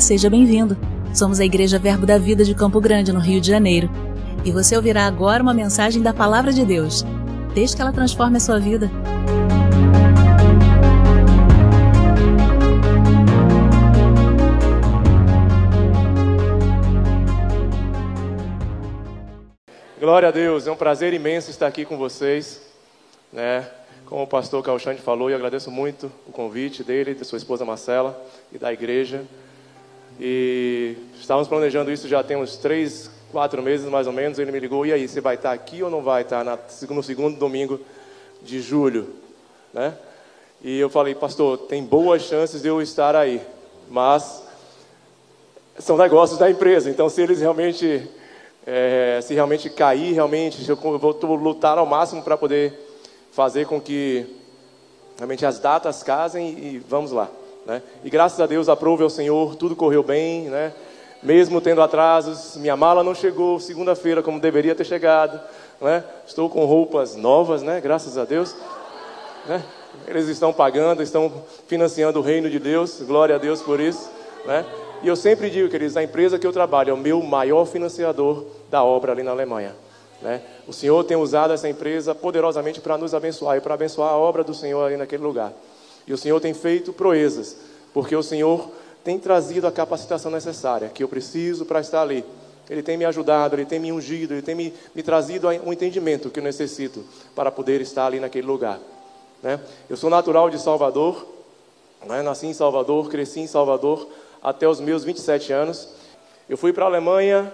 Seja bem-vindo. Somos a Igreja Verbo da Vida de Campo Grande, no Rio de Janeiro. E você ouvirá agora uma mensagem da Palavra de Deus. Desde que ela transforme a sua vida. Glória a Deus, é um prazer imenso estar aqui com vocês, né? Como o pastor Calxande falou, eu agradeço muito o convite dele, da sua esposa Marcela e da igreja. E estávamos planejando isso já tem uns três, quatro meses mais ou menos. Ele me ligou: e aí, você vai estar aqui ou não vai estar no segundo domingo de julho? Né? E eu falei: Pastor, tem boas chances de eu estar aí, mas são negócios da empresa. Então, se eles realmente, é, se realmente cair, realmente, eu vou lutar ao máximo para poder fazer com que realmente as datas casem e vamos lá. Né? E graças a Deus, aprove ao Senhor, tudo correu bem, né? mesmo tendo atrasos, minha mala não chegou segunda-feira como deveria ter chegado, né? estou com roupas novas, né? graças a Deus. Né? Eles estão pagando, estão financiando o reino de Deus, glória a Deus por isso. Né? E eu sempre digo, queridos, a empresa que eu trabalho é o meu maior financiador da obra ali na Alemanha. Né? O Senhor tem usado essa empresa poderosamente para nos abençoar e para abençoar a obra do Senhor ali naquele lugar. E o Senhor tem feito proezas, porque o Senhor tem trazido a capacitação necessária que eu preciso para estar ali. Ele tem me ajudado, Ele tem me ungido, Ele tem me, me trazido um entendimento que eu necessito para poder estar ali naquele lugar. Né? Eu sou natural de Salvador, né? nasci em Salvador, cresci em Salvador até os meus 27 anos. Eu fui para a Alemanha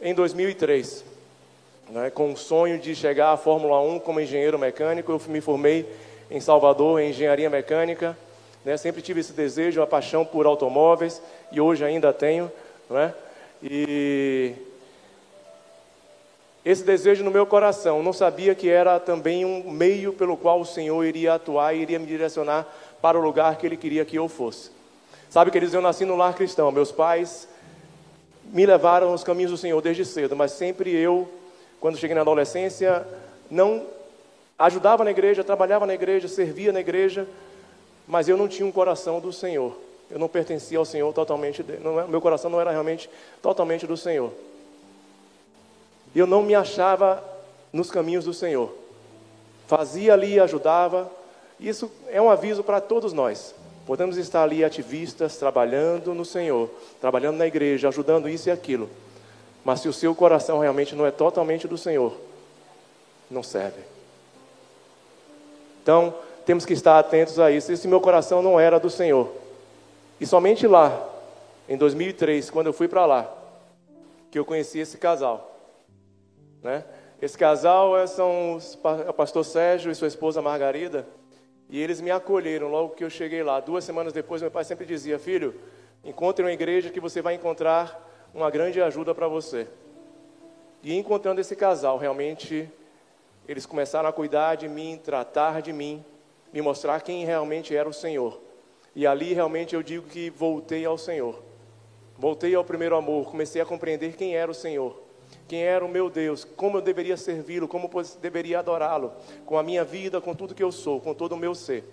em 2003 né, com o sonho de chegar à Fórmula 1 como engenheiro mecânico. Eu me formei em Salvador em engenharia mecânica. Né, sempre tive esse desejo, uma paixão por automóveis e hoje ainda tenho. Né, e esse desejo no meu coração, não sabia que era também um meio pelo qual o Senhor iria atuar e iria me direcionar para o lugar que Ele queria que eu fosse. Sabe, queridos, eu nasci no lar cristão. Meus pais me levaram aos caminhos do Senhor desde cedo, mas sempre eu quando cheguei na adolescência, não ajudava na igreja, trabalhava na igreja, servia na igreja, mas eu não tinha um coração do Senhor. Eu não pertencia ao Senhor totalmente. Não, é, meu coração não era realmente totalmente do Senhor. Eu não me achava nos caminhos do Senhor. Fazia ali, ajudava. Isso é um aviso para todos nós. Podemos estar ali ativistas, trabalhando no Senhor, trabalhando na igreja, ajudando isso e aquilo. Mas se o seu coração realmente não é totalmente do Senhor, não serve. Então, temos que estar atentos a isso. Esse meu coração não era do Senhor. E somente lá, em 2003, quando eu fui para lá, que eu conheci esse casal. Né? Esse casal é, são o pastor Sérgio e sua esposa Margarida. E eles me acolheram logo que eu cheguei lá. Duas semanas depois, meu pai sempre dizia: Filho, encontre uma igreja que você vai encontrar uma grande ajuda para você. E encontrando esse casal, realmente eles começaram a cuidar de mim, tratar de mim, me mostrar quem realmente era o Senhor. E ali realmente eu digo que voltei ao Senhor. Voltei ao primeiro amor, comecei a compreender quem era o Senhor, quem era o meu Deus, como eu deveria servi-lo, como eu deveria adorá-lo, com a minha vida, com tudo que eu sou, com todo o meu ser.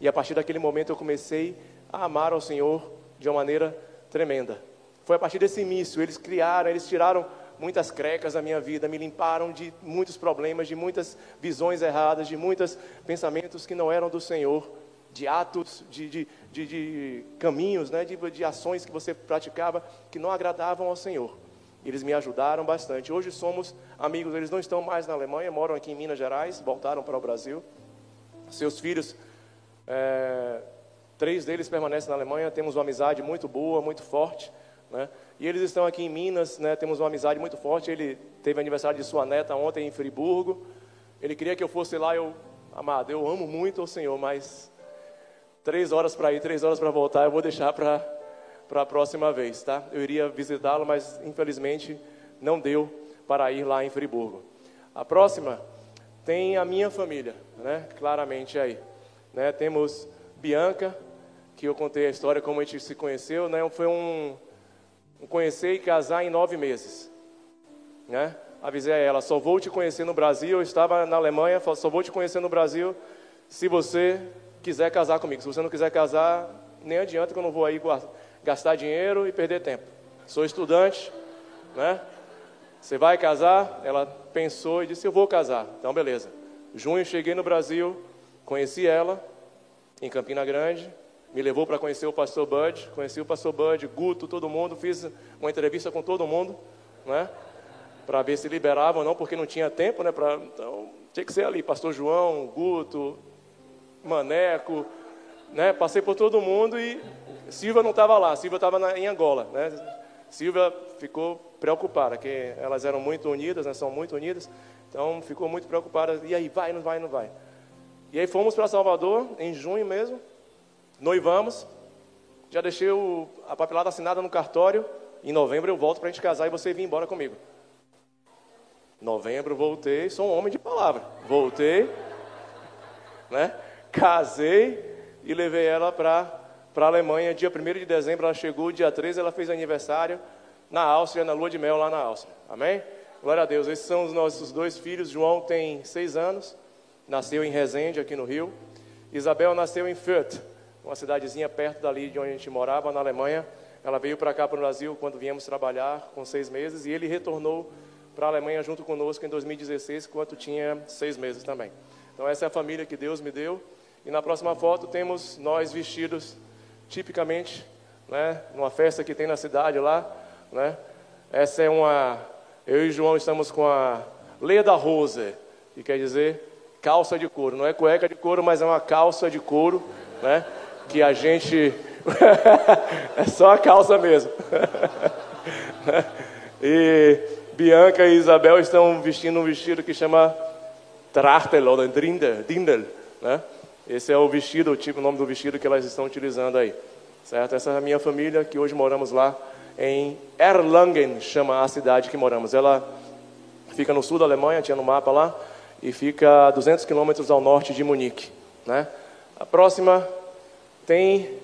E a partir daquele momento eu comecei a amar ao Senhor de uma maneira tremenda. Foi a partir desse início, eles criaram, eles tiraram muitas crecas da minha vida, me limparam de muitos problemas, de muitas visões erradas, de muitos pensamentos que não eram do Senhor, de atos, de, de, de, de caminhos, né, de, de ações que você praticava que não agradavam ao Senhor. Eles me ajudaram bastante. Hoje somos amigos, eles não estão mais na Alemanha, moram aqui em Minas Gerais, voltaram para o Brasil. Seus filhos, é, três deles permanecem na Alemanha, temos uma amizade muito boa, muito forte. Né? E eles estão aqui em Minas, né? temos uma amizade muito forte. Ele teve aniversário de sua neta ontem em Friburgo. Ele queria que eu fosse lá. Eu, amado, eu amo muito o Senhor, mas três horas para ir, três horas para voltar, eu vou deixar para a próxima vez, tá? Eu iria visitá-lo, mas infelizmente não deu para ir lá em Friburgo. A próxima tem a minha família, né? Claramente aí, né? Temos Bianca, que eu contei a história como a gente se conheceu, né? Foi um conhecer e casar em nove meses. Né? Avisei a ela, só vou te conhecer no Brasil. Eu estava na Alemanha, só vou te conhecer no Brasil se você quiser casar comigo. Se você não quiser casar, nem adianta que eu não vou aí gastar dinheiro e perder tempo. Sou estudante, né? Você vai casar? Ela pensou e disse: Eu vou casar. Então, beleza. Junho cheguei no Brasil, conheci ela em Campina Grande, me levou para conhecer o pastor Bud, conheci o pastor Bud, Guto, todo mundo, fiz uma entrevista com todo mundo, né? Para ver se liberava ou não, porque não tinha tempo, né? Pra, então, tinha que ser ali, pastor João, Guto, Maneco, né? Passei por todo mundo e Silvia não estava lá, Silvia estava em Angola, né? Silvia ficou preocupada, que elas eram muito unidas, né? São muito unidas, então ficou muito preocupada. E aí, vai, não vai, não vai. E aí fomos para Salvador, em junho mesmo, noivamos, já deixei o, a papelada assinada no cartório, em novembro eu volto para a gente casar e você vir embora comigo. Novembro voltei, sou um homem de palavra. Voltei, né? Casei e levei ela para para a Alemanha. Dia 1 de dezembro ela chegou, dia 13 ela fez aniversário na Áustria, na lua de mel lá na Áustria. Amém? Glória a Deus. Esses são os nossos dois filhos. João tem seis anos, nasceu em Resende, aqui no Rio. Isabel nasceu em Fürth, uma cidadezinha perto dali de onde a gente morava, na Alemanha. Ela veio para cá, para o Brasil, quando viemos trabalhar, com seis meses, e ele retornou para a Alemanha junto conosco em 2016, quando tinha seis meses também. Então, essa é a família que Deus me deu. E na próxima foto temos nós vestidos tipicamente, né, numa festa que tem na cidade lá, né? Essa é uma eu e João estamos com a Leda Rose, que quer dizer calça de couro. Não é cueca de couro, mas é uma calça de couro, né? Que a gente é só a calça mesmo. e Bianca e Isabel estão vestindo um vestido que chama Trachtel ou Dindel, né? Esse é o vestido, o tipo, o nome do vestido que elas estão utilizando aí, certo? Essa é a minha família que hoje moramos lá em Erlangen, chama a cidade que moramos. Ela fica no sul da Alemanha, tinha no mapa lá, e fica a 200 quilômetros ao norte de Munique, né? A próxima tem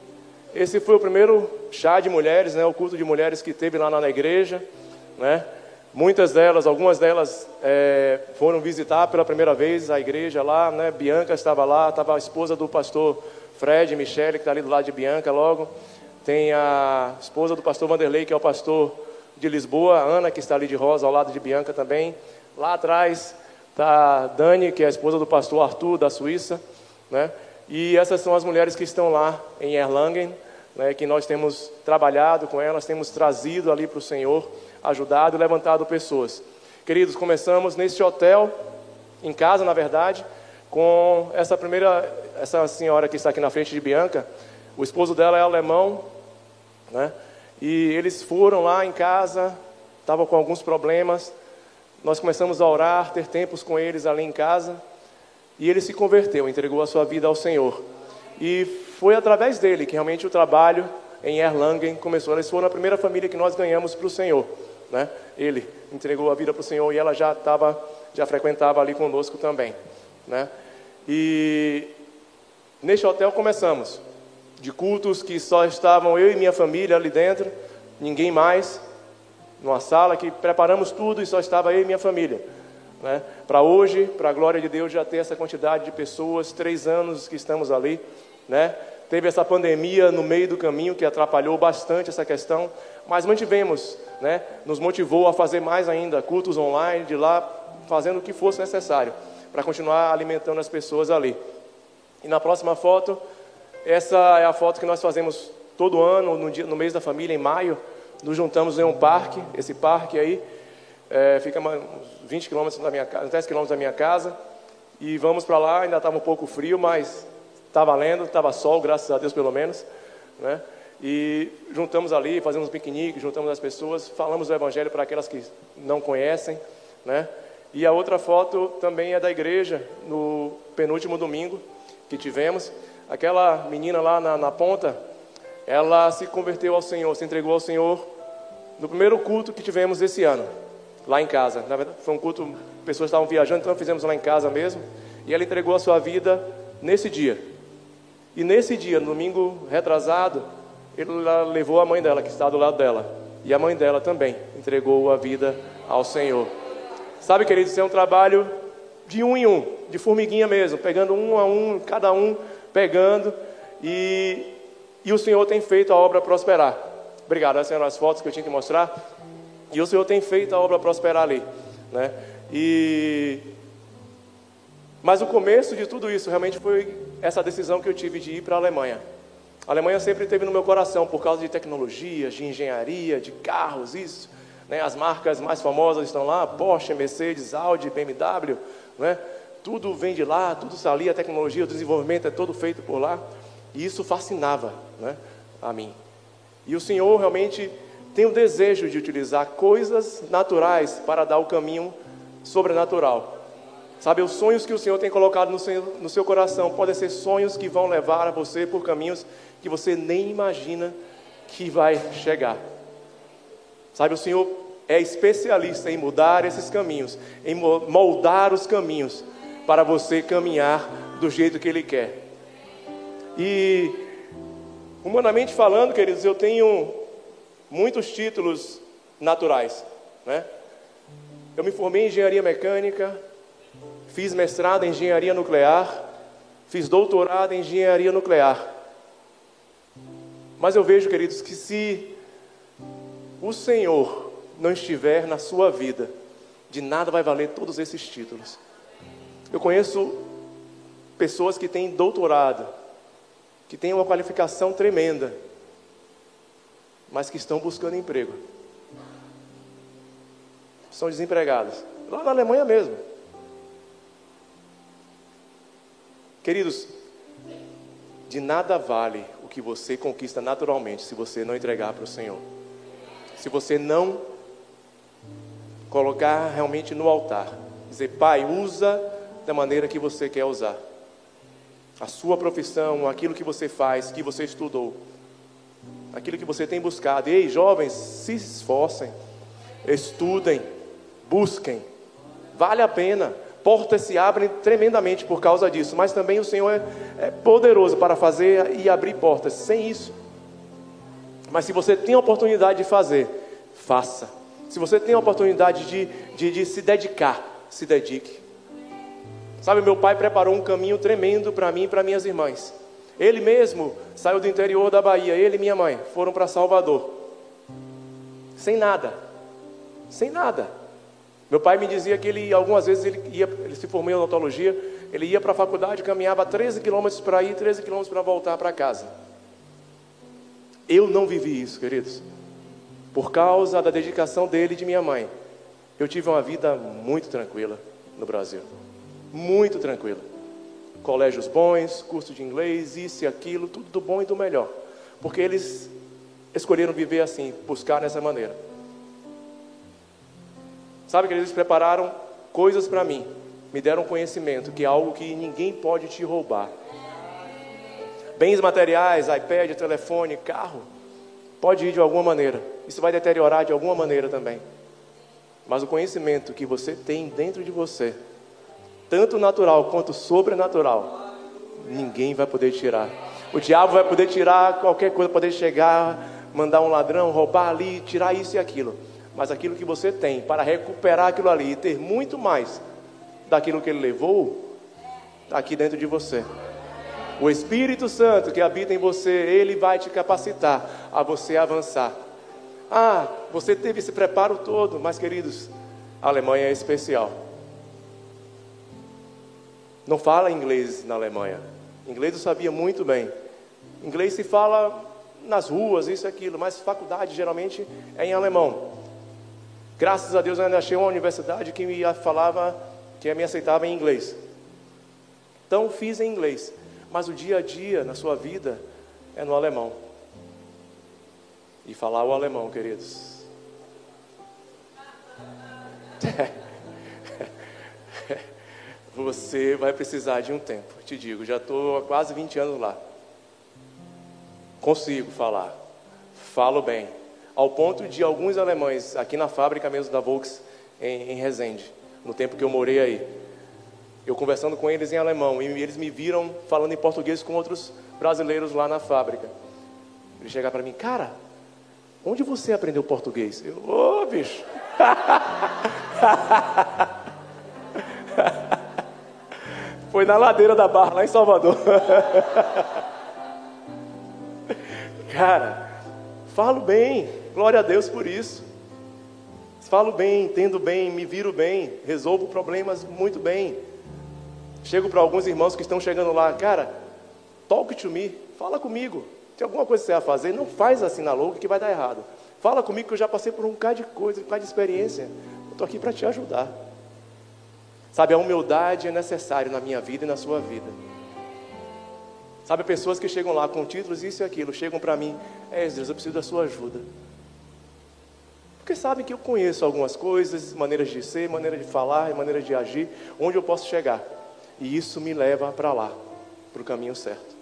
esse foi o primeiro chá de mulheres, né? O culto de mulheres que teve lá na igreja, né? Muitas delas, algumas delas é, foram visitar pela primeira vez a igreja lá, né? Bianca estava lá, estava a esposa do pastor Fred, Michele, que está ali do lado de Bianca logo. Tem a esposa do pastor Vanderlei, que é o pastor de Lisboa, Ana, que está ali de rosa, ao lado de Bianca também. Lá atrás está Dani, que é a esposa do pastor Arthur, da Suíça, né? E essas são as mulheres que estão lá em Erlangen, né? Que nós temos trabalhado com elas, temos trazido ali para o Senhor ajudado e levantado pessoas. Queridos, começamos neste hotel, em casa, na verdade, com essa primeira, essa senhora que está aqui na frente de Bianca. O esposo dela é alemão, né? E eles foram lá em casa, estavam com alguns problemas. Nós começamos a orar, ter tempos com eles ali em casa. E ele se converteu, entregou a sua vida ao Senhor. E foi através dele que realmente o trabalho em Erlangen começou. Eles foram a primeira família que nós ganhamos para o Senhor né? Ele entregou a vida para o Senhor e ela já estava, já frequentava ali conosco também, né? E neste hotel começamos de cultos que só estavam eu e minha família ali dentro, ninguém mais, numa sala que preparamos tudo e só estava eu e minha família. Né? Para hoje, para a glória de Deus, já ter essa quantidade de pessoas, três anos que estamos ali, né? Teve essa pandemia no meio do caminho que atrapalhou bastante essa questão, mas mantivemos, né? Nos motivou a fazer mais ainda cultos online de lá, fazendo o que fosse necessário para continuar alimentando as pessoas ali. E na próxima foto, essa é a foto que nós fazemos todo ano, no, dia, no mês da família, em maio. Nos juntamos em um parque, esse parque aí, é, fica 20 quilômetros da minha casa, 10 quilômetros da minha casa. E vamos para lá, ainda estava um pouco frio, mas Está valendo, estava sol, graças a Deus pelo menos. Né? E juntamos ali, fazemos um piquenique, juntamos as pessoas, falamos do Evangelho para aquelas que não conhecem. Né? E a outra foto também é da igreja, no penúltimo domingo que tivemos. Aquela menina lá na, na ponta, ela se converteu ao Senhor, se entregou ao Senhor no primeiro culto que tivemos esse ano, lá em casa. Na verdade, foi um culto, pessoas estavam viajando, então fizemos lá em casa mesmo. E ela entregou a sua vida nesse dia. E nesse dia, no domingo retrasado, ele levou a mãe dela, que está do lado dela. E a mãe dela também entregou a vida ao Senhor. Sabe, queridos, isso é um trabalho de um em um, de formiguinha mesmo, pegando um a um, cada um pegando. E, e o Senhor tem feito a obra prosperar. Obrigado, essas eram as fotos que eu tinha que mostrar. E o Senhor tem feito a obra prosperar ali, né? E mas o começo de tudo isso realmente foi essa decisão que eu tive de ir para a Alemanha. A Alemanha sempre teve no meu coração por causa de tecnologias, de engenharia, de carros, isso. Né? As marcas mais famosas estão lá, Porsche, Mercedes, Audi, BMW, né? Tudo vem de lá, tudo está ali, a tecnologia, o desenvolvimento é todo feito por lá. E isso fascinava né, a mim. E o Senhor realmente tem o desejo de utilizar coisas naturais para dar o caminho sobrenatural. Sabe, os sonhos que o Senhor tem colocado no seu, no seu coração podem ser sonhos que vão levar a você por caminhos que você nem imagina que vai chegar. Sabe, o Senhor é especialista em mudar esses caminhos, em moldar os caminhos para você caminhar do jeito que Ele quer. E, humanamente falando, queridos, eu tenho muitos títulos naturais, né? Eu me formei em engenharia mecânica, fiz mestrado em engenharia nuclear, fiz doutorado em engenharia nuclear. Mas eu vejo, queridos, que se o Senhor não estiver na sua vida, de nada vai valer todos esses títulos. Eu conheço pessoas que têm doutorado, que têm uma qualificação tremenda, mas que estão buscando emprego. São desempregados. Lá na Alemanha mesmo. Queridos, de nada vale o que você conquista naturalmente se você não entregar para o Senhor. Se você não colocar realmente no altar, dizer, Pai, usa da maneira que você quer usar. A sua profissão, aquilo que você faz, que você estudou, aquilo que você tem buscado. Ei, jovens, se esforcem, estudem, busquem, vale a pena portas se abrem tremendamente por causa disso, mas também o Senhor é, é poderoso para fazer e abrir portas. Sem isso, mas se você tem a oportunidade de fazer, faça. Se você tem a oportunidade de, de, de se dedicar, se dedique. Sabe, meu pai preparou um caminho tremendo para mim e para minhas irmãs. Ele mesmo saiu do interior da Bahia, ele e minha mãe foram para Salvador. Sem nada. Sem nada. Meu pai me dizia que ele, algumas vezes, ele, ia, ele se formou em odontologia, ele ia para a faculdade, caminhava 13 quilômetros para ir, 13 quilômetros para voltar para casa. Eu não vivi isso, queridos. Por causa da dedicação dele e de minha mãe. Eu tive uma vida muito tranquila no Brasil. Muito tranquila. Colégios bons, curso de inglês, isso e aquilo, tudo do bom e do melhor. Porque eles escolheram viver assim, buscar nessa maneira. Sabe que eles prepararam coisas para mim, me deram conhecimento, que é algo que ninguém pode te roubar. Bens materiais, iPad, telefone, carro, pode ir de alguma maneira. Isso vai deteriorar de alguma maneira também. Mas o conhecimento que você tem dentro de você, tanto natural quanto sobrenatural, ninguém vai poder tirar. O diabo vai poder tirar qualquer coisa, poder chegar, mandar um ladrão, roubar ali, tirar isso e aquilo mas aquilo que você tem para recuperar aquilo ali e ter muito mais daquilo que ele levou, está aqui dentro de você. O Espírito Santo que habita em você, ele vai te capacitar a você avançar. Ah, você teve esse preparo todo, mas queridos, a Alemanha é especial. Não fala inglês na Alemanha. Inglês eu sabia muito bem. Inglês se fala nas ruas, isso e aquilo, mas faculdade geralmente é em alemão. Graças a Deus eu ainda achei uma universidade que me falava, que me aceitava em inglês. Então fiz em inglês, mas o dia a dia na sua vida é no alemão. E falar o alemão, queridos. Você vai precisar de um tempo, te digo, já estou há quase 20 anos lá. Consigo falar, falo bem, ao ponto de alguns alemães, aqui na fábrica mesmo da Volks, em, em Resende, no tempo que eu morei aí, eu conversando com eles em alemão, e eles me viram falando em português com outros brasileiros lá na fábrica. Ele chegaram para mim, cara, onde você aprendeu português? Eu, ô oh, bicho. Foi na ladeira da barra, lá em Salvador. cara, Falo bem, glória a Deus por isso. Falo bem, entendo bem, me viro bem, resolvo problemas muito bem. Chego para alguns irmãos que estão chegando lá, cara, talk to me, fala comigo. Tem alguma coisa que você vai fazer, não faz assim na louca que vai dar errado. Fala comigo que eu já passei por um bocado de coisa, um bocado de experiência. Eu estou aqui para te ajudar. Sabe, a humildade é necessária na minha vida e na sua vida. Sabe, pessoas que chegam lá com títulos, isso e aquilo, chegam para mim, é, Deus, eu preciso da sua ajuda. Porque sabem que eu conheço algumas coisas, maneiras de ser, maneira de falar, maneira de agir, onde eu posso chegar. E isso me leva para lá, para o caminho certo.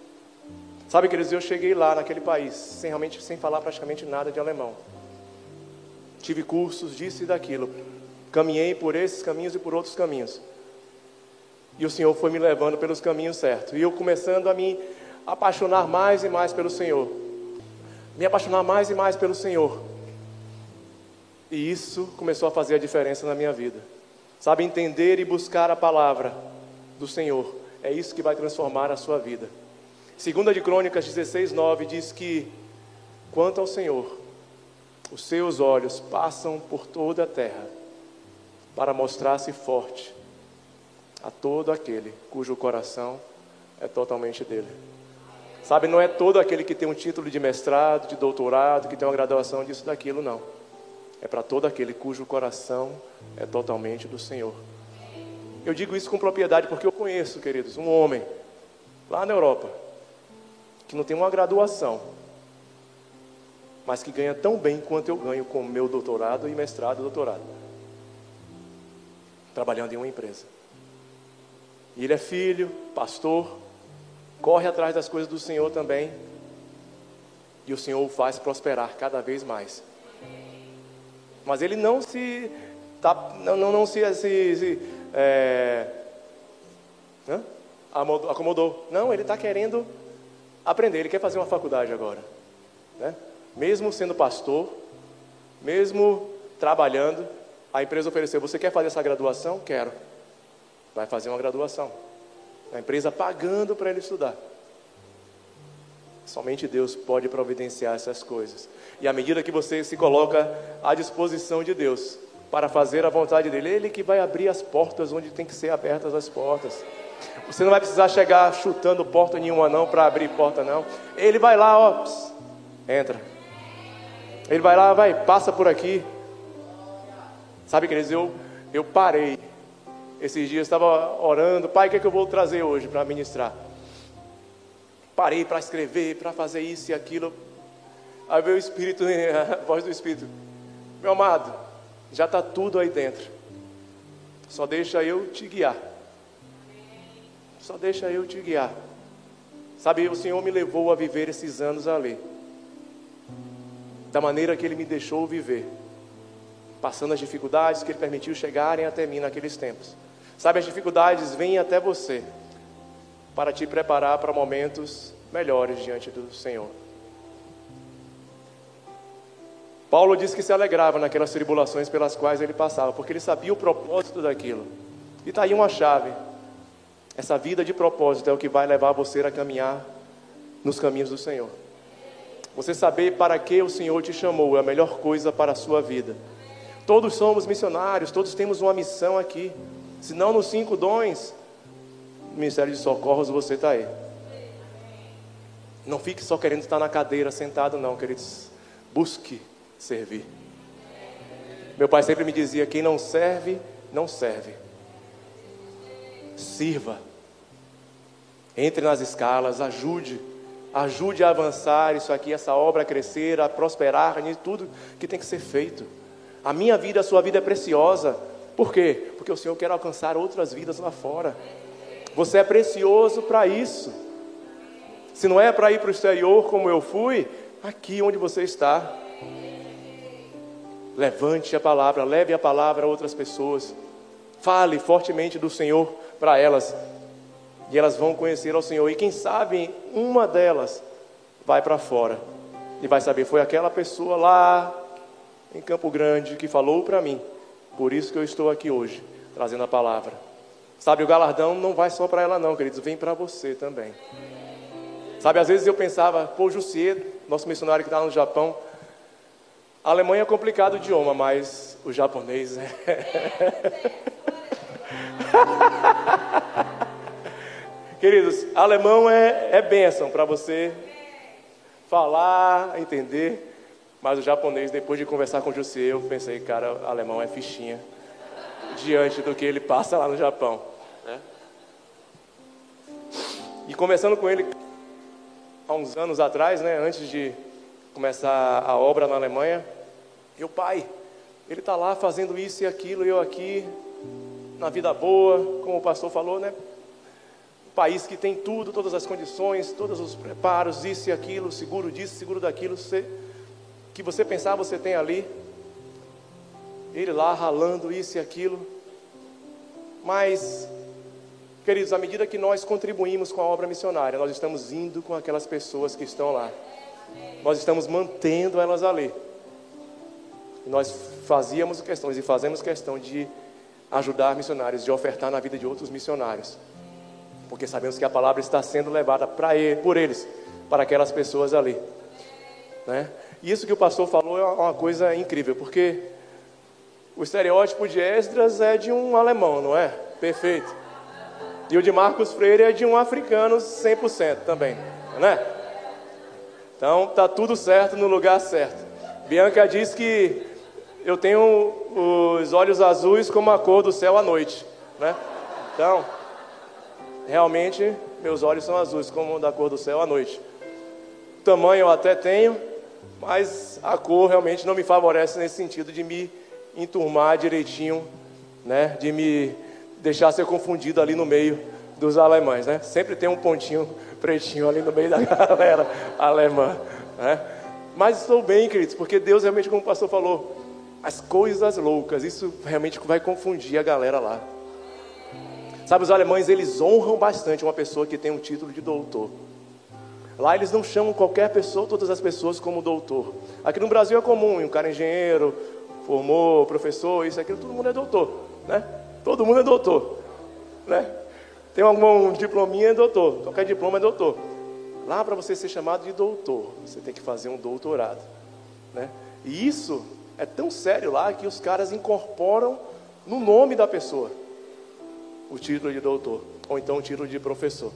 Sabe, queridos, eu cheguei lá naquele país, sem realmente sem falar praticamente nada de alemão. Tive cursos disso e daquilo. Caminhei por esses caminhos e por outros caminhos. E o Senhor foi me levando pelos caminhos certos. E eu começando a me apaixonar mais e mais pelo Senhor. Me apaixonar mais e mais pelo Senhor. E isso começou a fazer a diferença na minha vida. Sabe, entender e buscar a palavra do Senhor. É isso que vai transformar a sua vida. Segunda de Crônicas 16, 9 diz que, quanto ao Senhor, os seus olhos passam por toda a terra para mostrar-se forte a todo aquele cujo coração é totalmente dele. Sabe, não é todo aquele que tem um título de mestrado, de doutorado, que tem uma graduação disso, daquilo, não. É para todo aquele cujo coração é totalmente do Senhor. Eu digo isso com propriedade porque eu conheço, queridos, um homem lá na Europa que não tem uma graduação, mas que ganha tão bem quanto eu ganho com meu doutorado e mestrado e doutorado, trabalhando em uma empresa. E ele é filho, pastor, corre atrás das coisas do Senhor também, e o Senhor o faz prosperar cada vez mais. Mas ele não se tá, não, não, não se, se, se é, né? acomodou. Não, ele está querendo aprender. Ele quer fazer uma faculdade agora, né? Mesmo sendo pastor, mesmo trabalhando, a empresa ofereceu: você quer fazer essa graduação? Quero. Vai fazer uma graduação. A empresa pagando para ele estudar. Somente Deus pode providenciar essas coisas. E à medida que você se coloca à disposição de Deus para fazer a vontade dele, Ele que vai abrir as portas onde tem que ser abertas as portas. Você não vai precisar chegar chutando porta nenhuma não para abrir porta não. Ele vai lá, ó, entra. Ele vai lá, vai, passa por aqui. Sabe, queridos, eu, eu parei. Esses dias estava orando, pai, o que, é que eu vou trazer hoje para ministrar? parei para escrever, para fazer isso e aquilo. Aí veio o Espírito, a voz do Espírito: Meu amado, já está tudo aí dentro. Só deixa eu te guiar. Só deixa eu te guiar. Sabe, o Senhor me levou a viver esses anos ali. Da maneira que Ele me deixou viver. Passando as dificuldades que Ele permitiu chegarem até mim naqueles tempos. Sabe, as dificuldades vêm até você para te preparar para momentos melhores diante do Senhor. Paulo disse que se alegrava naquelas tribulações pelas quais ele passava, porque ele sabia o propósito daquilo. E está aí uma chave. Essa vida de propósito é o que vai levar você a caminhar nos caminhos do Senhor. Você saber para que o Senhor te chamou é a melhor coisa para a sua vida. Todos somos missionários, todos temos uma missão aqui. Se não nos cinco dons, Ministério de Socorros, você está aí. Não fique só querendo estar na cadeira sentado, não, queridos. Busque servir. Meu pai sempre me dizia: quem não serve, não serve. Sirva. Entre nas escalas, ajude. Ajude a avançar isso aqui, essa obra a crescer, a prosperar, em tudo que tem que ser feito. A minha vida, a sua vida é preciosa. Por quê? Porque o Senhor quer alcançar outras vidas lá fora. Você é precioso para isso. Se não é para ir para o exterior como eu fui, aqui onde você está. Levante a palavra, leve a palavra a outras pessoas. Fale fortemente do Senhor para elas. E elas vão conhecer ao Senhor. E quem sabe uma delas vai para fora. E vai saber, foi aquela pessoa lá em Campo Grande que falou para mim. Por isso que eu estou aqui hoje, trazendo a palavra. Sabe, o galardão não vai só para ela não, queridos, vem para você também. Sabe, às vezes eu pensava, pô, Jussier, nosso missionário que está no Japão, A Alemanha é complicado o idioma, mas o japonês é. Queridos, alemão é, é bênção para você falar, entender. Mas o japonês, depois de conversar com o José, eu pensei, cara, alemão é fichinha diante do que ele passa lá no Japão. Né? E conversando com ele há uns anos atrás, né, antes de começar a obra na Alemanha, eu, pai, ele está lá fazendo isso e aquilo, eu aqui, na vida boa, como o pastor falou, né? Um país que tem tudo, todas as condições, todos os preparos, isso e aquilo, seguro disso, seguro daquilo, você, que você pensar você tem ali. Ele lá ralando isso e aquilo. Mas, queridos, à medida que nós contribuímos com a obra missionária, nós estamos indo com aquelas pessoas que estão lá. Nós estamos mantendo elas ali. Nós fazíamos questões e fazemos questão de ajudar missionários, de ofertar na vida de outros missionários. Porque sabemos que a palavra está sendo levada para ele, por eles, para aquelas pessoas ali. Né? E isso que o pastor falou é uma coisa incrível, porque o estereótipo de Esdras é de um alemão, não é? Perfeito. E o de Marcos Freire é de um africano 100% também, né? Então tá tudo certo no lugar certo. Bianca diz que eu tenho os olhos azuis como a cor do céu à noite, né? Então, realmente meus olhos são azuis como da cor do céu à noite. tamanho eu até tenho, mas a cor realmente não me favorece nesse sentido de me enturmar direitinho, né? De me deixar ser confundido ali no meio dos alemães, né? Sempre tem um pontinho pretinho ali no meio da galera alemã, né? Mas estou bem, queridos, porque Deus realmente, como o pastor falou, as coisas loucas, isso realmente vai confundir a galera lá. Sabe, os alemães, eles honram bastante uma pessoa que tem um título de doutor. Lá eles não chamam qualquer pessoa, todas as pessoas como doutor. Aqui no Brasil é comum, um cara é engenheiro, formou, professor, isso, aquilo, todo mundo é doutor, né? Todo mundo é doutor, né? Tem algum diplominha, é doutor. Qualquer diploma é doutor. Lá para você ser chamado de doutor, você tem que fazer um doutorado, né? E isso é tão sério lá que os caras incorporam no nome da pessoa o título de doutor, ou então o título de professor,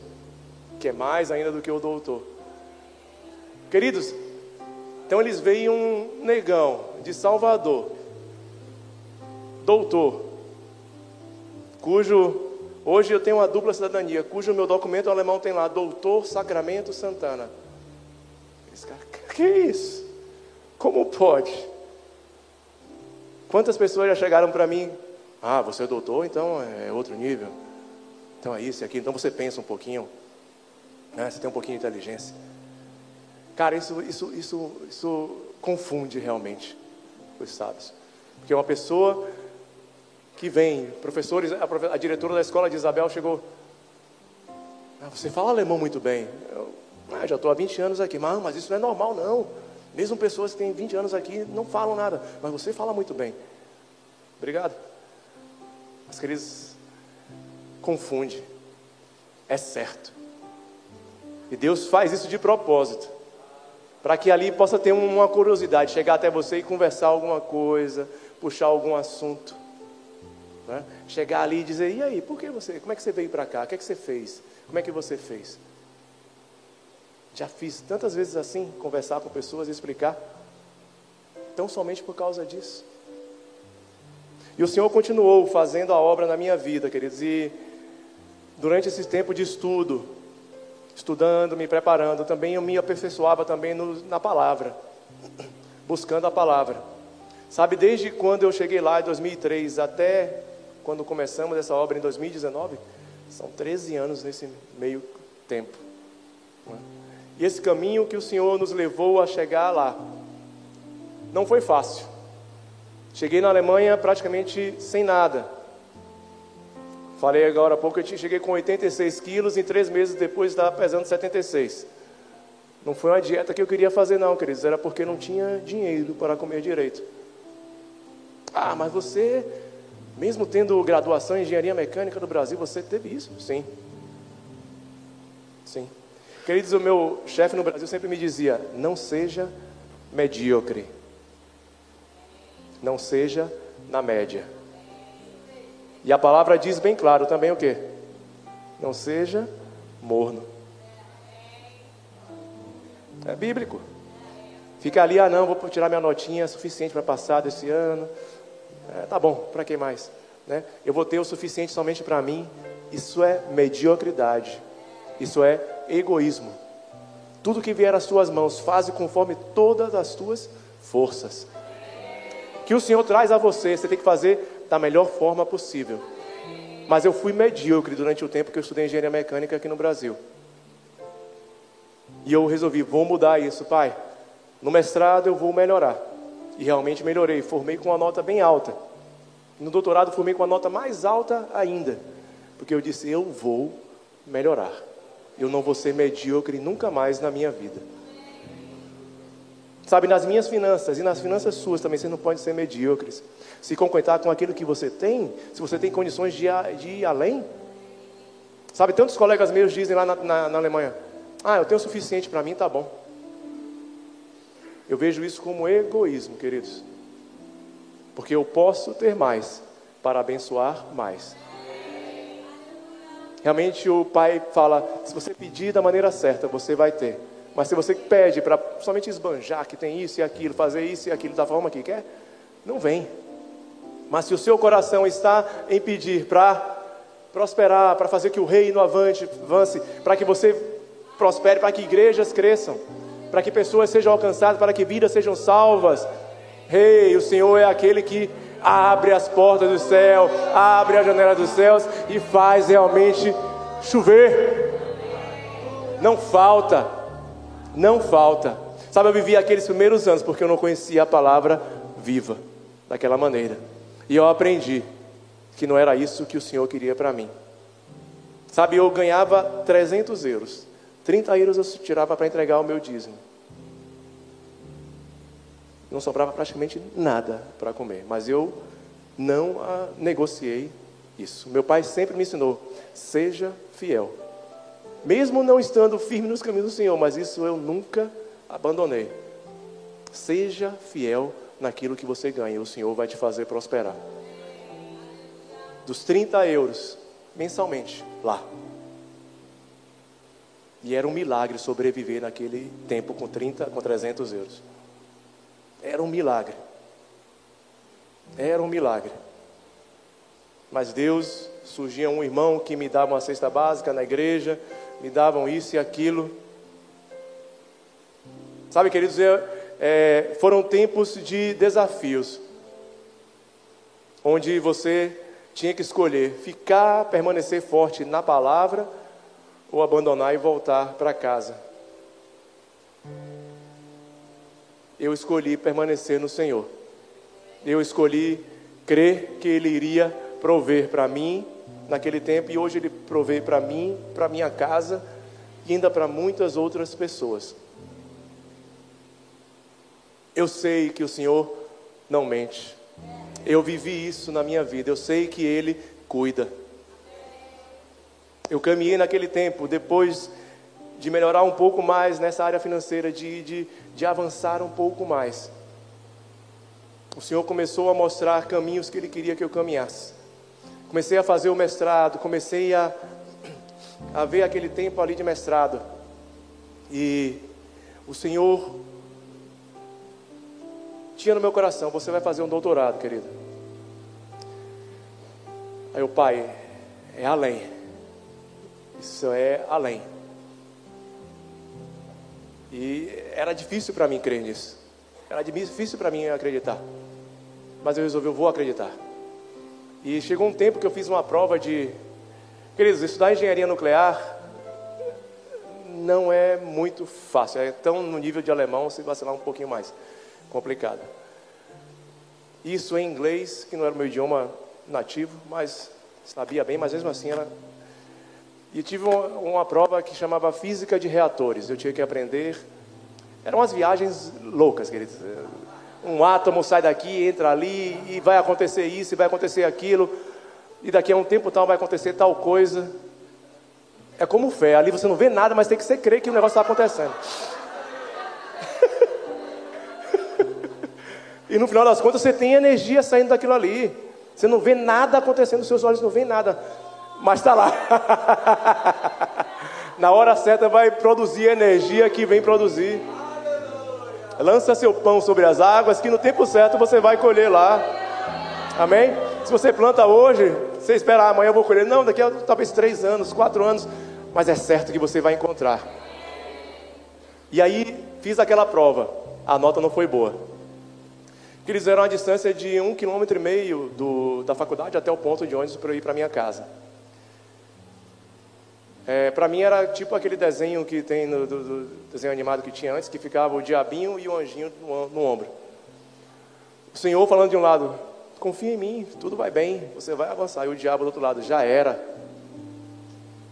que é mais ainda do que o doutor. Queridos, então eles veem um negão de Salvador, doutor, cujo hoje eu tenho uma dupla cidadania, cujo meu documento alemão tem lá Doutor Sacramento Santana. Esse cara, que isso? Como pode? Quantas pessoas já chegaram para mim? Ah, você é doutor, então é outro nível. Então é isso e aquilo. Então você pensa um pouquinho. Né? Você tem um pouquinho de inteligência. Cara, isso, isso, isso, isso confunde realmente os sábios. Porque uma pessoa que vem, professores, a, a diretora da escola de Isabel chegou. Ah, você fala alemão muito bem. Eu ah, já estou há 20 anos aqui. Mas, mas isso não é normal, não. Mesmo pessoas que têm 20 anos aqui não falam nada, mas você fala muito bem. Obrigado. Mas, queridos, confunde. É certo. E Deus faz isso de propósito. Para que ali possa ter uma curiosidade, chegar até você e conversar alguma coisa, puxar algum assunto. Né? Chegar ali e dizer, e aí, por que você, como é que você veio para cá? O que é que você fez? Como é que você fez? Já fiz tantas vezes assim, conversar com pessoas e explicar. Tão somente por causa disso. E o Senhor continuou fazendo a obra na minha vida, queridos. E durante esse tempo de estudo, estudando, me preparando, também eu me aperfeiçoava também no, na palavra, buscando a palavra. Sabe, desde quando eu cheguei lá em 2003 até quando começamos essa obra em 2019, são 13 anos nesse meio tempo. Não é? E esse caminho que o Senhor nos levou a chegar lá não foi fácil. Cheguei na Alemanha praticamente sem nada. Falei agora há pouco, eu cheguei com 86 quilos e três meses depois estava pesando 76. Não foi uma dieta que eu queria fazer, não, queridos. Era porque não tinha dinheiro para comer direito. Ah, mas você, mesmo tendo graduação em engenharia mecânica no Brasil, você teve isso? Sim. Sim. Queridos, o meu chefe no Brasil sempre me dizia: não seja medíocre. Não seja na média. E a palavra diz bem claro também o quê? Não seja morno. É bíblico. Fica ali, ah não, vou tirar minha notinha suficiente para passar desse ano. É, tá bom, para que mais? Né? Eu vou ter o suficiente somente para mim. Isso é mediocridade. Isso é egoísmo. Tudo que vier às tuas mãos, faze conforme todas as tuas forças. Que o Senhor traz a você, você tem que fazer da melhor forma possível. Mas eu fui medíocre durante o tempo que eu estudei engenharia mecânica aqui no Brasil. E eu resolvi, vou mudar isso, pai. No mestrado eu vou melhorar. E realmente melhorei, formei com uma nota bem alta. No doutorado formei com uma nota mais alta ainda. Porque eu disse, eu vou melhorar. Eu não vou ser medíocre nunca mais na minha vida. Sabe, nas minhas finanças e nas finanças suas também, você não pode ser medíocres. Se contentar com aquilo que você tem, se você tem condições de, de ir além. Sabe, tantos colegas meus dizem lá na, na, na Alemanha: Ah, eu tenho o suficiente para mim, tá bom. Eu vejo isso como egoísmo, queridos. Porque eu posso ter mais para abençoar mais. Realmente o pai fala: se você pedir da maneira certa, você vai ter. Mas se você pede para somente esbanjar que tem isso e aquilo, fazer isso e aquilo da forma que quer, não vem. Mas se o seu coração está em pedir para prosperar, para fazer que o reino avante, avance, para que você prospere, para que igrejas cresçam, para que pessoas sejam alcançadas, para que vidas sejam salvas. Rei, hey, o Senhor é aquele que abre as portas do céu, abre a janela dos céus e faz realmente chover. Não falta, não falta. Sabe, eu vivi aqueles primeiros anos porque eu não conhecia a palavra viva daquela maneira. E eu aprendi que não era isso que o Senhor queria para mim. Sabe, eu ganhava 300 euros. 30 euros eu tirava para entregar o meu dízimo. Não sobrava praticamente nada para comer. Mas eu não negociei isso. Meu pai sempre me ensinou: seja fiel. Mesmo não estando firme nos caminhos do Senhor, mas isso eu nunca abandonei. Seja fiel naquilo que você ganha, o Senhor vai te fazer prosperar. Dos 30 euros mensalmente, lá. E era um milagre sobreviver naquele tempo com 30, com 300 euros. Era um milagre. Era um milagre. Mas Deus, surgia um irmão que me dava uma cesta básica na igreja, me davam isso e aquilo. Sabe, queridos, é, foram tempos de desafios, onde você tinha que escolher ficar, permanecer forte na palavra ou abandonar e voltar para casa. Eu escolhi permanecer no Senhor. Eu escolhi crer que Ele iria prover para mim naquele tempo e hoje Ele provê para mim, para minha casa e ainda para muitas outras pessoas. Eu sei que o Senhor não mente. Eu vivi isso na minha vida. Eu sei que Ele cuida. Eu caminhei naquele tempo, depois de melhorar um pouco mais nessa área financeira, de, de, de avançar um pouco mais. O Senhor começou a mostrar caminhos que Ele queria que eu caminhasse. Comecei a fazer o mestrado, comecei a, a ver aquele tempo ali de mestrado. E o Senhor tinha no meu coração: você vai fazer um doutorado, querido. Aí o pai, é além. Isso é além. E era difícil para mim crer nisso. Era difícil para mim acreditar. Mas eu resolvi, eu vou acreditar. E chegou um tempo que eu fiz uma prova de. Queridos, estudar engenharia nuclear não é muito fácil. É tão no nível de alemão, se vacilar um pouquinho mais complicado. Isso em inglês, que não era o meu idioma nativo, mas sabia bem, mas mesmo assim era. E tive uma, uma prova que chamava Física de Reatores. Eu tinha que aprender. Eram umas viagens loucas, queridos. Um átomo sai daqui, entra ali, e vai acontecer isso, e vai acontecer aquilo, e daqui a um tempo tal vai acontecer tal coisa. É como fé, ali você não vê nada, mas tem que ser crer que o negócio está acontecendo. E no final das contas você tem energia saindo daquilo ali. Você não vê nada acontecendo, seus olhos não veem nada. Mas está lá. Na hora certa vai produzir a energia que vem produzir. Lança seu pão sobre as águas, que no tempo certo você vai colher lá. Amém? Se você planta hoje, você espera ah, amanhã eu vou colher. Não, daqui a talvez três anos, quatro anos. Mas é certo que você vai encontrar. E aí fiz aquela prova. A nota não foi boa. Eles eram a distância de um quilômetro e meio do, da faculdade até o ponto de ônibus para eu ir para minha casa. É, para mim era tipo aquele desenho que tem no do, do desenho animado que tinha antes, que ficava o diabinho e o anjinho no, no ombro. O Senhor falando de um lado, confia em mim, tudo vai bem, você vai avançar. E o diabo do outro lado, já era.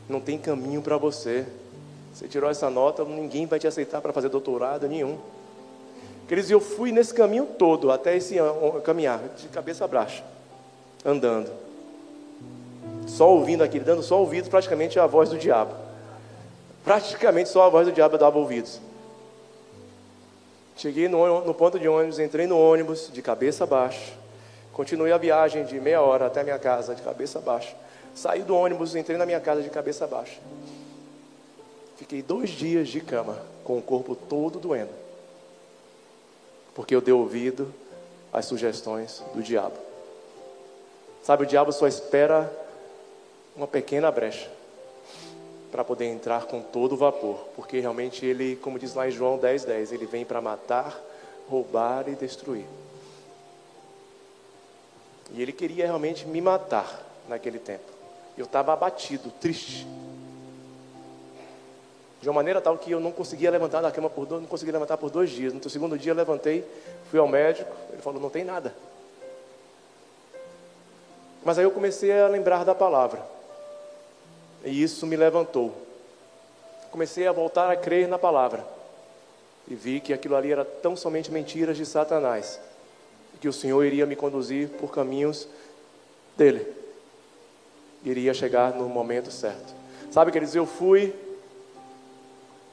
Não tem caminho para você. Você tirou essa nota, ninguém vai te aceitar para fazer doutorado nenhum. Queridos, eu fui nesse caminho todo, até esse caminhar, de cabeça baixa, andando só ouvindo aquilo, dando só ouvidos praticamente à voz do diabo. Praticamente só a voz do diabo dava ouvidos. Cheguei no, no ponto de ônibus, entrei no ônibus de cabeça baixa. Continuei a viagem de meia hora até a minha casa de cabeça baixa. Saí do ônibus, entrei na minha casa de cabeça baixa. Fiquei dois dias de cama, com o corpo todo doendo. Porque eu dei ouvido às sugestões do diabo. Sabe, o diabo só espera uma pequena brecha para poder entrar com todo o vapor, porque realmente ele, como diz lá em João 10:10, 10, ele vem para matar, roubar e destruir. E ele queria realmente me matar naquele tempo. Eu estava abatido, triste. De uma maneira tal que eu não conseguia levantar da cama por dois, não conseguia levantar por dois dias. No segundo dia eu levantei, fui ao médico, ele falou, não tem nada. Mas aí eu comecei a lembrar da palavra. E isso me levantou. Comecei a voltar a crer na palavra. E vi que aquilo ali era tão somente mentiras de Satanás. E que o Senhor iria me conduzir por caminhos dele. Iria chegar no momento certo. Sabe, queridos, eu fui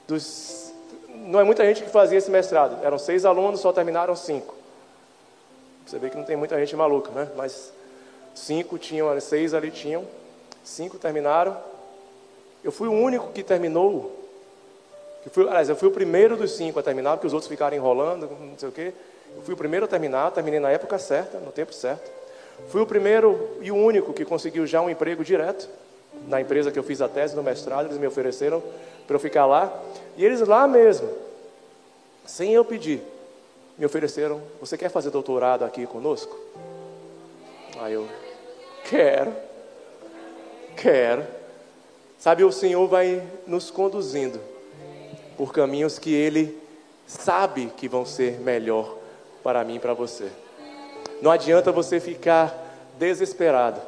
dos. Não é muita gente que fazia esse mestrado. Eram seis alunos, só terminaram cinco. Você vê que não tem muita gente maluca, né? Mas cinco tinham, seis ali tinham, cinco terminaram. Eu fui o único que terminou. Fui, aliás, eu fui o primeiro dos cinco a terminar, porque os outros ficaram enrolando, não sei o quê. Eu fui o primeiro a terminar, terminei na época certa, no tempo certo. Fui o primeiro e o único que conseguiu já um emprego direto na empresa que eu fiz a tese no mestrado. Eles me ofereceram para eu ficar lá. E eles lá mesmo, sem eu pedir, me ofereceram: Você quer fazer doutorado aqui conosco? Aí eu, quero, quero. Sabe, o Senhor vai nos conduzindo por caminhos que Ele sabe que vão ser melhor para mim e para você. Não adianta você ficar desesperado.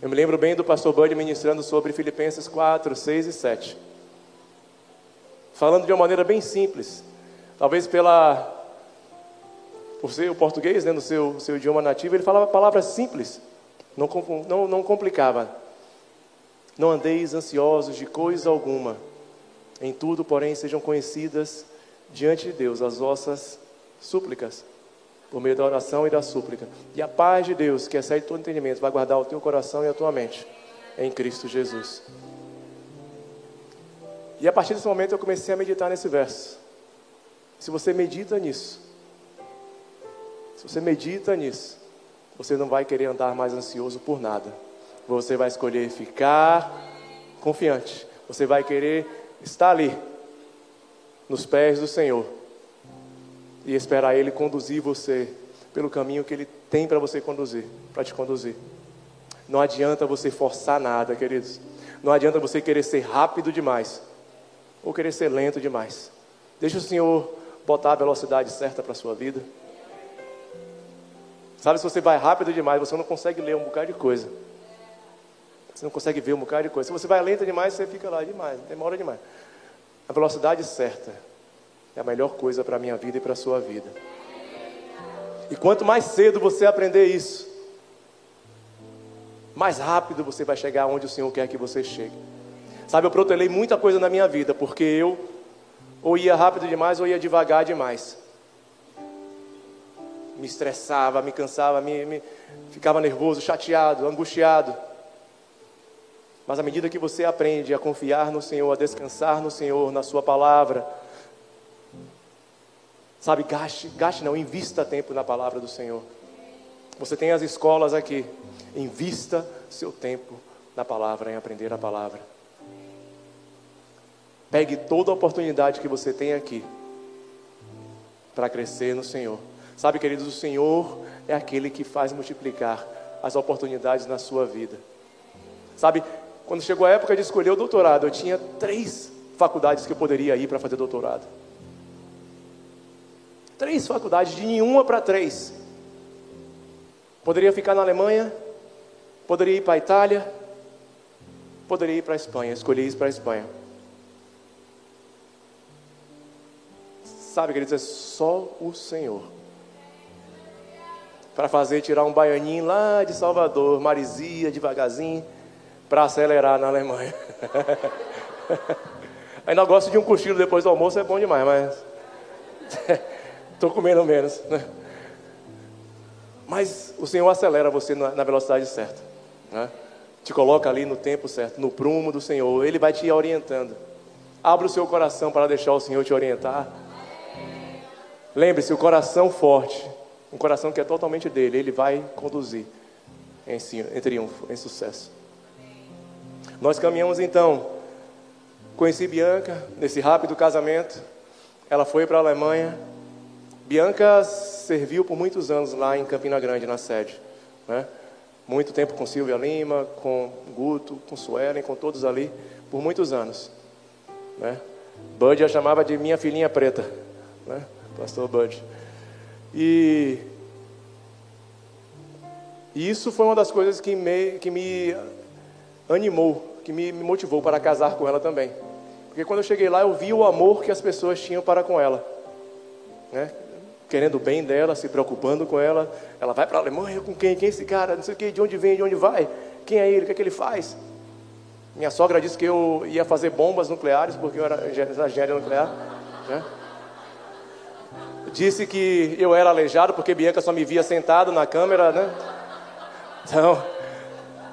Eu me lembro bem do pastor Bud ministrando sobre Filipenses 4, 6 e 7. Falando de uma maneira bem simples. Talvez pela por ser o português, né, no seu, seu idioma nativo, ele falava palavras simples, não, não, não complicava. Não andeis ansiosos de coisa alguma. Em tudo, porém, sejam conhecidas diante de Deus as vossas súplicas, por meio da oração e da súplica. E a paz de Deus, que excede todo entendimento, vai guardar o teu coração e a tua mente em Cristo Jesus. E a partir desse momento eu comecei a meditar nesse verso. Se você medita nisso, se você medita nisso, você não vai querer andar mais ansioso por nada. Você vai escolher ficar confiante. Você vai querer estar ali, nos pés do Senhor, e esperar Ele conduzir você pelo caminho que Ele tem para você conduzir, para te conduzir. Não adianta você forçar nada, queridos. Não adianta você querer ser rápido demais ou querer ser lento demais. Deixa o Senhor botar a velocidade certa para a sua vida. Sabe, se você vai rápido demais, você não consegue ler um bocado de coisa. Você não consegue ver um bocado de coisa. Se você vai lenta demais, você fica lá demais, demora demais. A velocidade certa é a melhor coisa para a minha vida e para a sua vida. E quanto mais cedo você aprender isso, mais rápido você vai chegar onde o Senhor quer que você chegue. Sabe, eu protelei muita coisa na minha vida, porque eu ou ia rápido demais ou ia devagar demais. me estressava, me cansava, me, me ficava nervoso, chateado, angustiado. Mas à medida que você aprende a confiar no Senhor, a descansar no Senhor, na Sua palavra, sabe, gaste, gaste não, invista tempo na palavra do Senhor. Você tem as escolas aqui, invista seu tempo na palavra, em aprender a palavra. Pegue toda a oportunidade que você tem aqui para crescer no Senhor. Sabe, queridos, o Senhor é aquele que faz multiplicar as oportunidades na sua vida. Sabe, quando chegou a época de escolher o doutorado, eu tinha três faculdades que eu poderia ir para fazer doutorado. Três faculdades, de nenhuma para três. Poderia ficar na Alemanha, poderia ir para a Itália, poderia ir para a Espanha. Escolhi ir para a Espanha. Sabe, queridos, é só o Senhor para fazer tirar um baianinho lá de Salvador, Marizia, devagarzinho, para acelerar na Alemanha. Ainda gosto de um cochilo depois do almoço, é bom demais, mas estou comendo menos. Né? Mas o Senhor acelera você na velocidade certa. Né? Te coloca ali no tempo certo, no prumo do Senhor. Ele vai te orientando. Abra o seu coração para deixar o Senhor te orientar. Lembre-se, o coração forte um coração que é totalmente dele, ele vai conduzir em, em triunfo, em sucesso. Nós caminhamos então. Conheci Bianca nesse rápido casamento. Ela foi para a Alemanha. Bianca serviu por muitos anos lá em Campina Grande, na sede. Né? Muito tempo com Silvia Lima, com Guto, com Suelen, com todos ali, por muitos anos. Né? Bud a chamava de minha filhinha preta. Né? Pastor Bud. E, e isso foi uma das coisas que me, que me animou, que me, motivou para casar com ela também. Porque quando eu cheguei lá, eu vi o amor que as pessoas tinham para com ela. Né? Querendo o bem dela, se preocupando com ela. Ela vai para a Alemanha com quem? Quem é esse cara? Não sei o que, de onde vem, de onde vai? Quem é ele? O que é que ele faz? Minha sogra disse que eu ia fazer bombas nucleares, porque eu era engenheiro nuclear. Né? Disse que eu era aleijado porque Bianca só me via sentado na câmera, né? Então,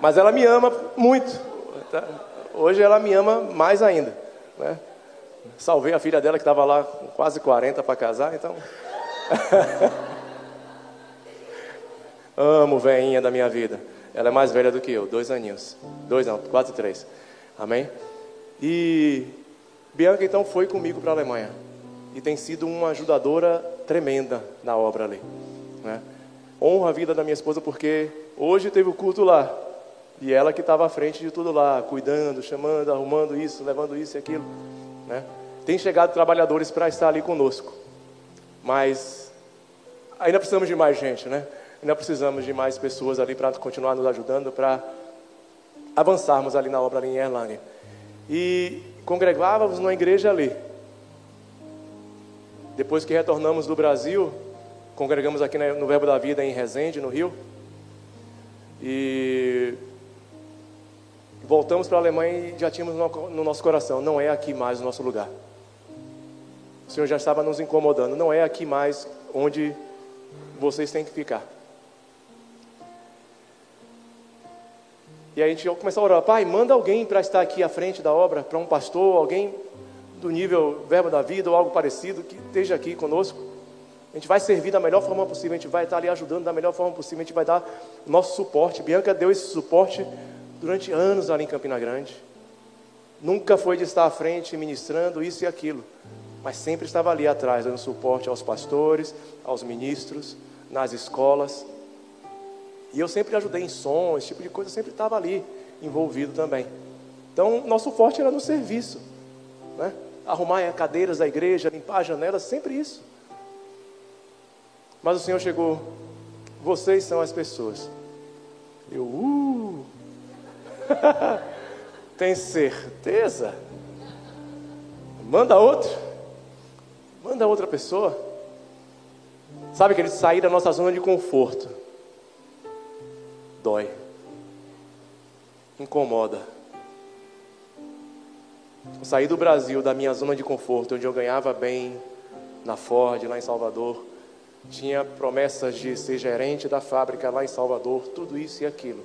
mas ela me ama muito. Tá? Hoje ela me ama mais ainda, né? Salvei a filha dela que estava lá com quase 40 para casar, então. Amo veinha da minha vida. Ela é mais velha do que eu, dois aninhos. Dois não, quase três. Amém? E Bianca então foi comigo para a Alemanha e tem sido uma ajudadora tremenda na obra ali. Né? Honro a vida da minha esposa porque hoje teve o culto lá e ela que estava à frente de tudo lá, cuidando, chamando, arrumando isso, levando isso e aquilo. Né? Tem chegado trabalhadores para estar ali conosco, mas ainda precisamos de mais gente, né? Ainda precisamos de mais pessoas ali para continuar nos ajudando, para avançarmos ali na obra ali em Erlânia. E congregávamos numa igreja ali, depois que retornamos do Brasil, congregamos aqui no Verbo da Vida em Resende, no Rio. E voltamos para a Alemanha e já tínhamos no nosso coração: não é aqui mais o nosso lugar. O Senhor já estava nos incomodando, não é aqui mais onde vocês têm que ficar. E aí a gente começou a orar: Pai, manda alguém para estar aqui à frente da obra, para um pastor, alguém do nível Verbo da Vida ou algo parecido, que esteja aqui conosco. A gente vai servir da melhor forma possível, a gente vai estar ali ajudando da melhor forma possível, a gente vai dar nosso suporte. Bianca deu esse suporte durante anos ali em Campina Grande. Nunca foi de estar à frente ministrando isso e aquilo, mas sempre estava ali atrás, dando suporte aos pastores, aos ministros, nas escolas. E eu sempre ajudei em som, esse tipo de coisa, sempre estava ali envolvido também. Então, nosso forte era no serviço, né? arrumar cadeiras da igreja, limpar as janelas, sempre isso. Mas o Senhor chegou, vocês são as pessoas. Eu, uh! Tem certeza? Manda outro. Manda outra pessoa. Sabe que eles sair da nossa zona de conforto. Dói. Incomoda. Eu saí do Brasil, da minha zona de conforto, onde eu ganhava bem, na Ford, lá em Salvador, tinha promessas de ser gerente da fábrica lá em Salvador, tudo isso e aquilo.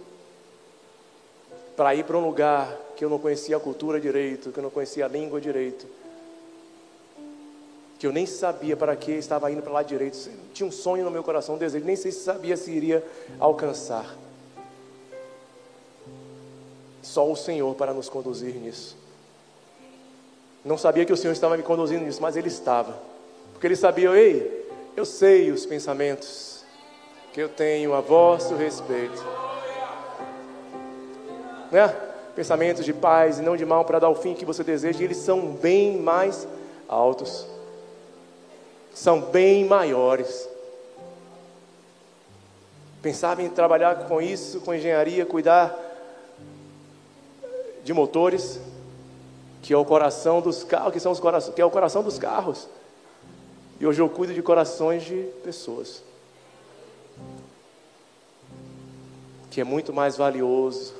Para ir para um lugar que eu não conhecia a cultura direito, que eu não conhecia a língua direito, que eu nem sabia para que estava indo para lá direito. Tinha um sonho no meu coração, um desejo, nem sei se sabia se iria alcançar. Só o Senhor para nos conduzir nisso. Não sabia que o Senhor estava me conduzindo nisso, mas Ele estava. Porque Ele sabia, ei, eu sei os pensamentos que eu tenho a vosso respeito. Né? Pensamentos de paz e não de mal para dar o fim que você deseja, e eles são bem mais altos. São bem maiores. Pensava em trabalhar com isso, com engenharia, cuidar de motores, que é o coração dos carros, que são os corações, que é o coração dos carros. E hoje eu cuido de corações de pessoas. Que é muito mais valioso,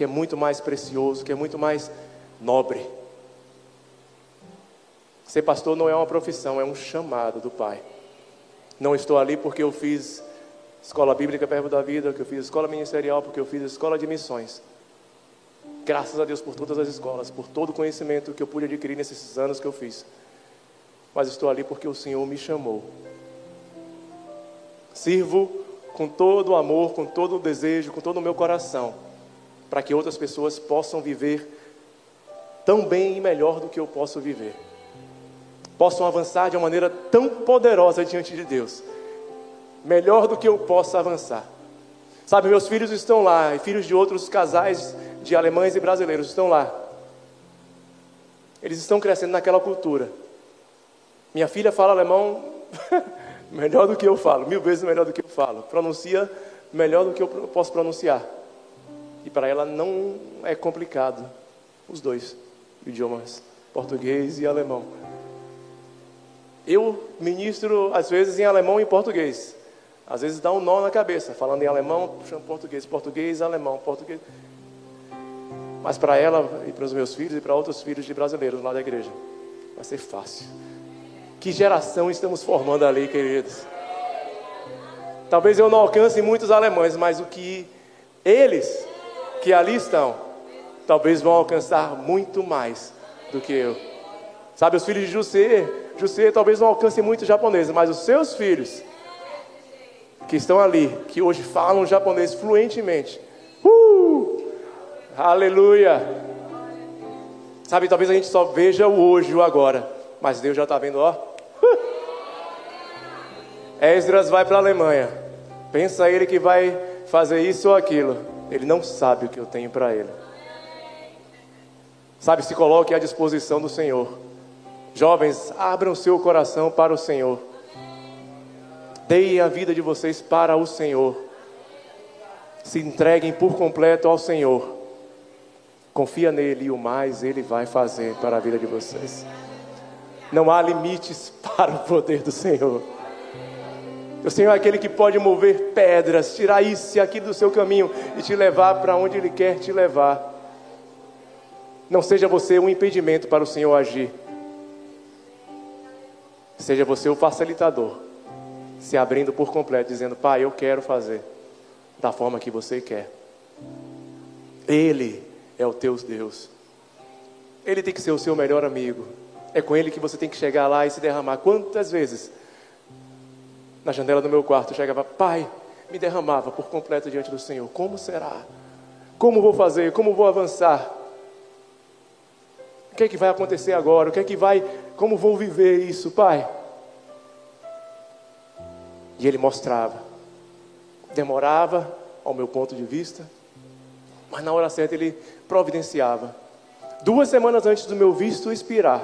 que é muito mais precioso, que é muito mais nobre. Ser pastor não é uma profissão, é um chamado do Pai. Não estou ali porque eu fiz escola bíblica perto da vida, que eu fiz escola ministerial, porque eu fiz escola de missões. Graças a Deus por todas as escolas, por todo o conhecimento que eu pude adquirir nesses anos que eu fiz. Mas estou ali porque o Senhor me chamou. Sirvo com todo o amor, com todo o desejo, com todo o meu coração, para que outras pessoas possam viver tão bem e melhor do que eu posso viver. Possam avançar de uma maneira tão poderosa diante de Deus, melhor do que eu possa avançar. Sabe, meus filhos estão lá, e filhos de outros casais de alemães e brasileiros estão lá. Eles estão crescendo naquela cultura. Minha filha fala alemão melhor do que eu falo, mil vezes melhor do que eu falo. Pronuncia melhor do que eu posso pronunciar. E para ela não é complicado. Os dois idiomas, português e alemão. Eu ministro às vezes em alemão e português. Às vezes dá um nó na cabeça, falando em alemão, puxando português, português, alemão, português. Mas para ela e para os meus filhos e para outros filhos de brasileiros lá da igreja, vai ser fácil. Que geração estamos formando ali, queridos? Talvez eu não alcance muitos alemães, mas o que eles que ali estão, talvez vão alcançar muito mais do que eu. Sabe, os filhos de José, José talvez não alcance muito japoneses, mas os seus filhos que estão ali, que hoje falam japonês fluentemente, Aleluia. Sabe, talvez a gente só veja o hoje, o agora. Mas Deus já está vendo, ó. Esdras vai para a Alemanha. Pensa ele que vai fazer isso ou aquilo. Ele não sabe o que eu tenho para ele. Sabe, se coloque à disposição do Senhor. Jovens, abram seu coração para o Senhor. Deem a vida de vocês para o Senhor. Se entreguem por completo ao Senhor. Confia nele e o mais ele vai fazer para a vida de vocês. Não há limites para o poder do Senhor. O Senhor é aquele que pode mover pedras, tirar isso e aquilo do seu caminho e te levar para onde Ele quer te levar. Não seja você um impedimento para o Senhor agir. Seja você o facilitador, se abrindo por completo, dizendo: Pai, eu quero fazer da forma que você quer. Ele é o teu Deus. Ele tem que ser o seu melhor amigo. É com ele que você tem que chegar lá e se derramar. Quantas vezes na janela do meu quarto chegava, Pai, me derramava por completo diante do Senhor. Como será? Como vou fazer? Como vou avançar? O que é que vai acontecer agora? O que é que vai, como vou viver isso, Pai? E ele mostrava. Demorava, ao meu ponto de vista, mas na hora certa ele providenciava. Duas semanas antes do meu visto expirar,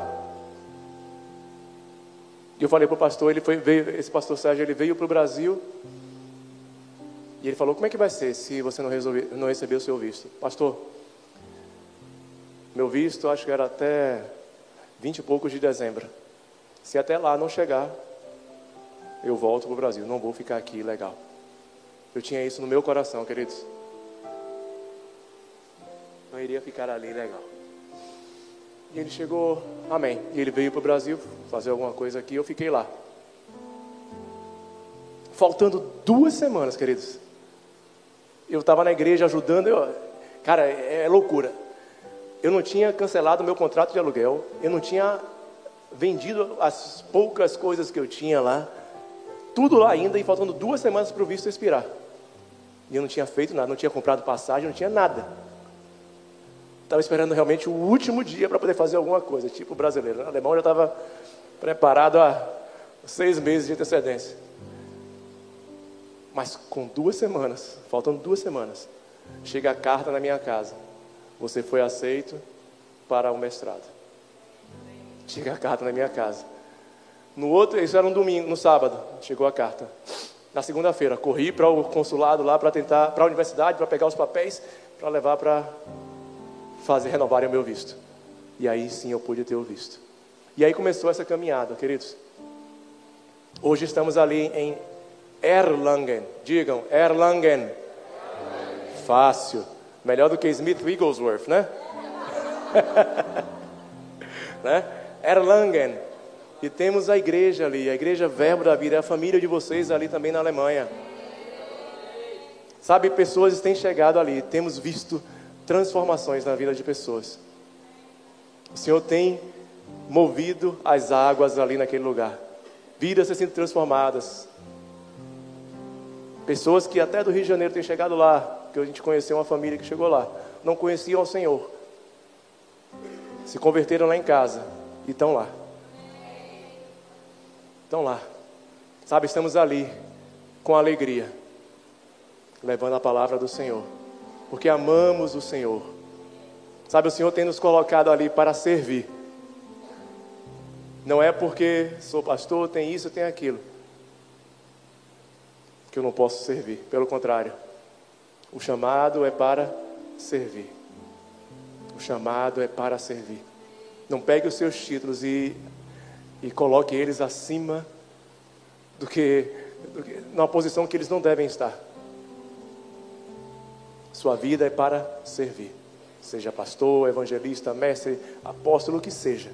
eu falei para o pastor, ele foi, veio, esse pastor Sérgio, ele veio para o Brasil e ele falou: Como é que vai ser se você não, resolver, não receber o seu visto? Pastor, meu visto acho que era até vinte e poucos de dezembro. Se até lá não chegar, eu volto para o Brasil, não vou ficar aqui legal. Eu tinha isso no meu coração, queridos não iria ficar ali legal. E ele chegou, amém. E ele veio para o Brasil fazer alguma coisa aqui, eu fiquei lá. faltando duas semanas, queridos. Eu estava na igreja ajudando, eu, cara, é, é loucura. Eu não tinha cancelado meu contrato de aluguel, eu não tinha vendido as poucas coisas que eu tinha lá, tudo lá ainda, e faltando duas semanas para o visto expirar. E eu não tinha feito nada, não tinha comprado passagem, não tinha nada. Estava esperando realmente o último dia para poder fazer alguma coisa, tipo o brasileiro. O alemão já estava preparado há seis meses de antecedência. Mas com duas semanas, faltando duas semanas, chega a carta na minha casa. Você foi aceito para o mestrado. Chega a carta na minha casa. No outro, isso era um domingo, no sábado, chegou a carta. Na segunda-feira, corri para o consulado lá para tentar, para a universidade, para pegar os papéis, para levar para fazer renovarem o meu visto. E aí sim eu pude ter o visto. E aí começou essa caminhada, queridos. Hoje estamos ali em Erlangen. Digam, Erlangen. Fácil. Melhor do que Smith Wigglesworth, né? né? Erlangen. E temos a igreja ali, a igreja Verbo da Vida, a família de vocês ali também na Alemanha. Sabe, pessoas têm chegado ali, temos visto transformações na vida de pessoas. O Senhor tem movido as águas ali naquele lugar. Vidas sendo transformadas. Pessoas que até do Rio de Janeiro têm chegado lá, que a gente conheceu uma família que chegou lá, não conheciam o Senhor. Se converteram lá em casa e estão lá. Estão lá. Sabe, estamos ali com alegria, levando a palavra do Senhor porque amamos o Senhor. Sabe, o Senhor tem nos colocado ali para servir. Não é porque sou pastor, tem isso, tem aquilo, que eu não posso servir. Pelo contrário, o chamado é para servir. O chamado é para servir. Não pegue os seus títulos e, e coloque eles acima do que, do que, numa posição que eles não devem estar. Sua vida é para servir. Seja pastor, evangelista, mestre, apóstolo, o que seja.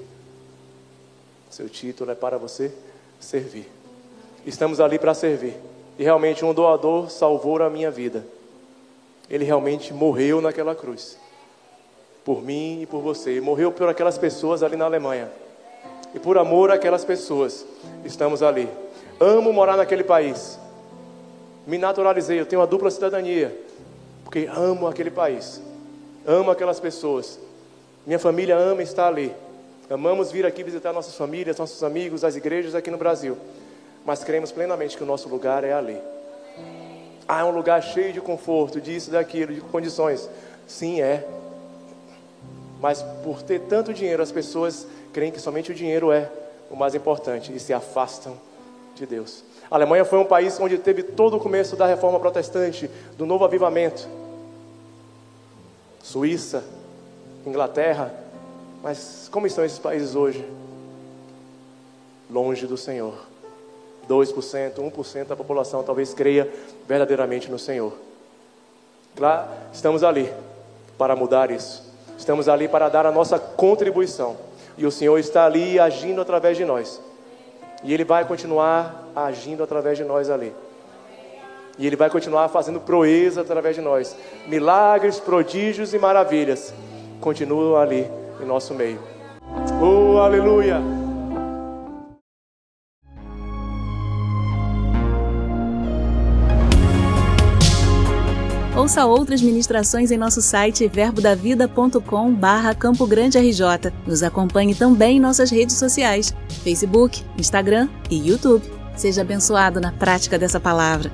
Seu título é para você servir. Estamos ali para servir. E realmente um doador salvou a minha vida. Ele realmente morreu naquela cruz. Por mim e por você. Morreu por aquelas pessoas ali na Alemanha. E por amor àquelas pessoas, estamos ali. Amo morar naquele país. Me naturalizei, eu tenho a dupla cidadania porque amo aquele país, amo aquelas pessoas. Minha família ama estar ali. Amamos vir aqui visitar nossas famílias, nossos amigos, as igrejas aqui no Brasil. Mas cremos plenamente que o nosso lugar é ali. Ah, é um lugar cheio de conforto, disso, daquilo, de condições. Sim, é. Mas por ter tanto dinheiro, as pessoas creem que somente o dinheiro é o mais importante e se afastam de Deus. A Alemanha foi um país onde teve todo o começo da reforma protestante, do novo avivamento. Suíça, Inglaterra. Mas como estão esses países hoje? Longe do Senhor. 2%, 1% da população talvez creia verdadeiramente no Senhor. Lá estamos ali para mudar isso. Estamos ali para dar a nossa contribuição. E o Senhor está ali agindo através de nós. E Ele vai continuar agindo através de nós ali. E Ele vai continuar fazendo proeza através de nós. Milagres, prodígios e maravilhas continuam ali em nosso meio. Oh, aleluia! Ouça outras ministrações em nosso site verbodavida.com barra Campo Grande RJ. Nos acompanhe também em nossas redes sociais, Facebook, Instagram e YouTube. Seja abençoado na prática dessa palavra.